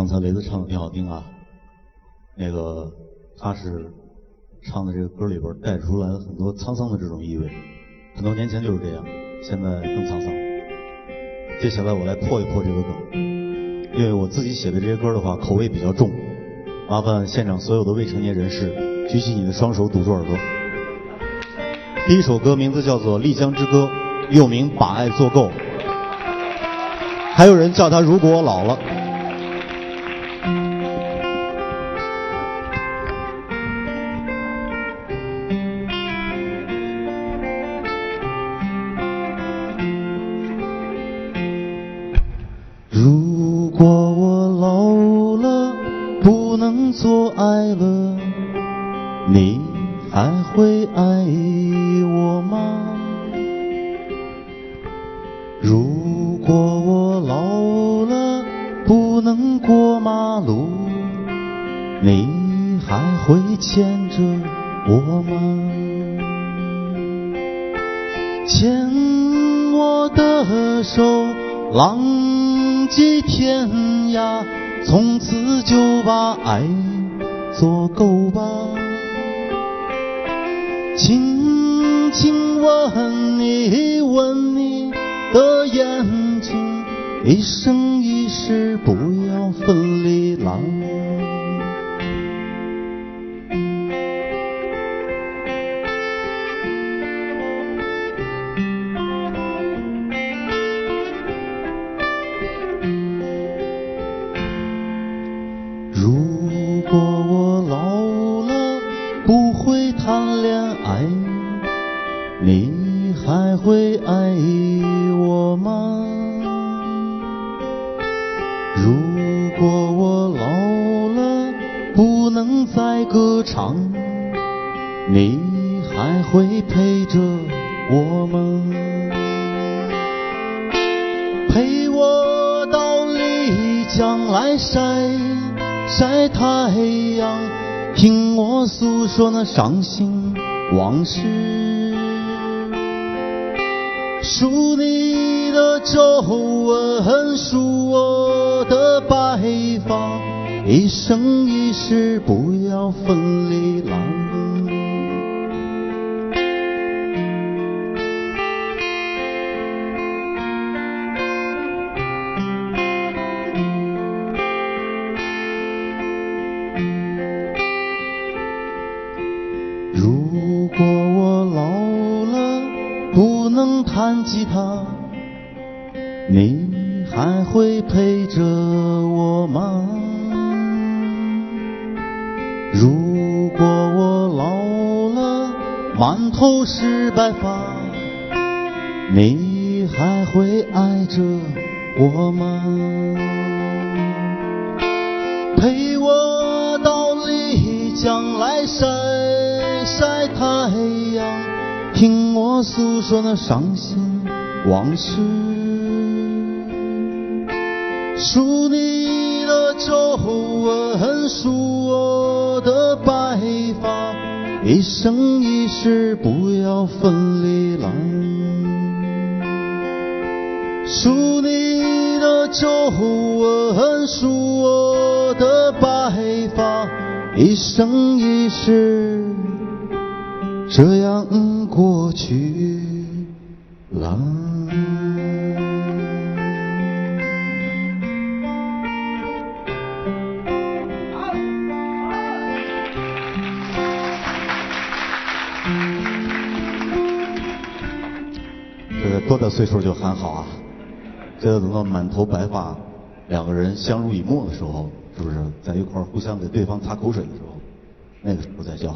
刚才雷子唱的挺好听啊，那个他是唱的这个歌里边带出来了很多沧桑的这种意味，很多年前就是这样，现在更沧桑。接下来我来破一破这个梗，因为我自己写的这些歌的话口味比较重，麻烦现场所有的未成年人士举起你的双手堵住耳朵。第一首歌名字叫做《丽江之歌》，又名《把爱做够》，还有人叫它《如果我老了》。做爱了，你还会爱我吗？如果我老了，不能过马路，你还会牵着我吗？牵我的手，浪迹天涯，从此就把爱做够吧。轻轻吻你，吻你的眼睛，一生一世不要分离啦。如果我老了不会谈恋爱，你还会爱我吗？如果我老了不能再歌唱，你还会陪着我吗？陪我到丽江来晒晒太阳，听我诉说那伤心往事。数你的皱纹，数我的白发，一生一世不要分离如果我老了不能弹吉他，你还会陪着我吗？如果我老了满头是白发，你还会爱着我吗？陪我晒太阳，听我诉说那伤心往事。数你的皱纹，数我的白发，一生一世不要分离啦。数你的皱纹，数我的白发，一生一世这样过去啦。这个多大岁数就喊好啊？这要等到满头白发，两个人相濡以沫的时候，是不是在一块儿互相给对方擦口水的时候，那个时候再叫。